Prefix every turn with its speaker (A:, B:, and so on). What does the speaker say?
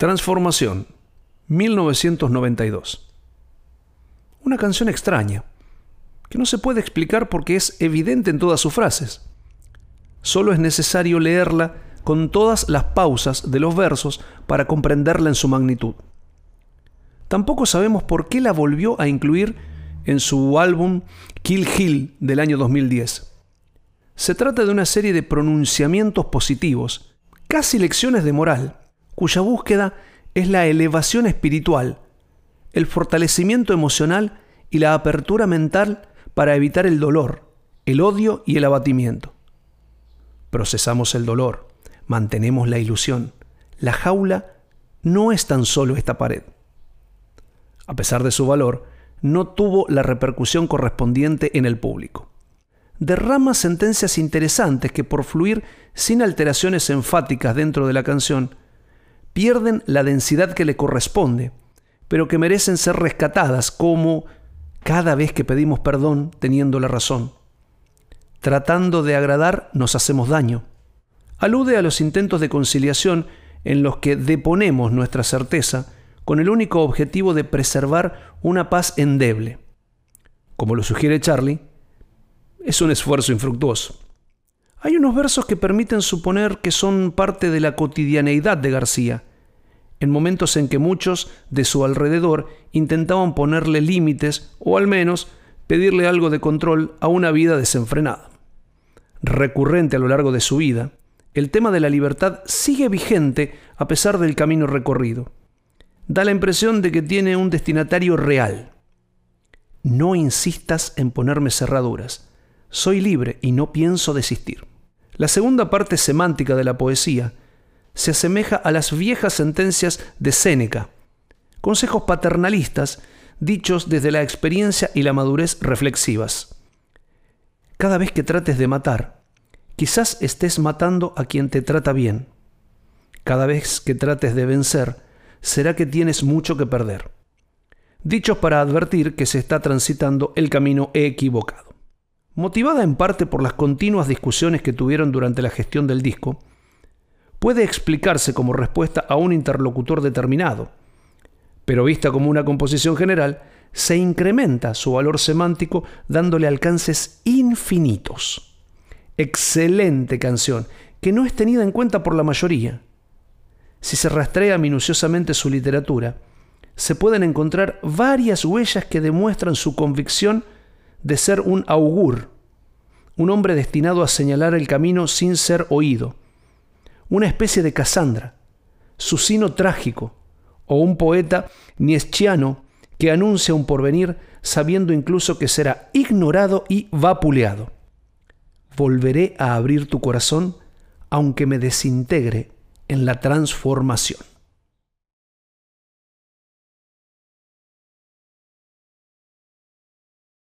A: Transformación, 1992. Una canción extraña, que no se puede explicar porque es evidente en todas sus frases. Solo es necesario leerla con todas las pausas de los versos para comprenderla en su magnitud. Tampoco sabemos por qué la volvió a incluir en su álbum Kill Hill del año 2010. Se trata de una serie de pronunciamientos positivos, casi lecciones de moral, cuya búsqueda es la elevación espiritual, el fortalecimiento emocional y la apertura mental para evitar el dolor, el odio y el abatimiento. Procesamos el dolor, mantenemos la ilusión. La jaula no es tan solo esta pared. A pesar de su valor, no tuvo la repercusión correspondiente en el público. Derrama sentencias interesantes que por fluir sin alteraciones enfáticas dentro de la canción, pierden la densidad que le corresponde, pero que merecen ser rescatadas como cada vez que pedimos perdón teniendo la razón. Tratando de agradar nos hacemos daño. Alude a los intentos de conciliación en los que deponemos nuestra certeza con el único objetivo de preservar una paz endeble. Como lo sugiere Charlie, es un esfuerzo infructuoso. Hay unos versos que permiten suponer que son parte de la cotidianeidad de García, en momentos en que muchos de su alrededor intentaban ponerle límites o al menos pedirle algo de control a una vida desenfrenada. Recurrente a lo largo de su vida, el tema de la libertad sigue vigente a pesar del camino recorrido. Da la impresión de que tiene un destinatario real. No insistas en ponerme cerraduras. Soy libre y no pienso desistir. La segunda parte semántica de la poesía se asemeja a las viejas sentencias de Séneca, consejos paternalistas dichos desde la experiencia y la madurez reflexivas. Cada vez que trates de matar, quizás estés matando a quien te trata bien. Cada vez que trates de vencer, será que tienes mucho que perder. Dichos para advertir que se está transitando el camino equivocado. Motivada en parte por las continuas discusiones que tuvieron durante la gestión del disco, puede explicarse como respuesta a un interlocutor determinado, pero vista como una composición general, se incrementa su valor semántico dándole alcances infinitos. Excelente canción, que no es tenida en cuenta por la mayoría. Si se rastrea minuciosamente su literatura, se pueden encontrar varias huellas que demuestran su convicción de ser un augur, un hombre destinado a señalar el camino sin ser oído, una especie de Cassandra, su sino trágico, o un poeta nieschiano que anuncia un porvenir sabiendo incluso que será ignorado y vapuleado. Volveré a abrir tu corazón aunque me desintegre en la transformación.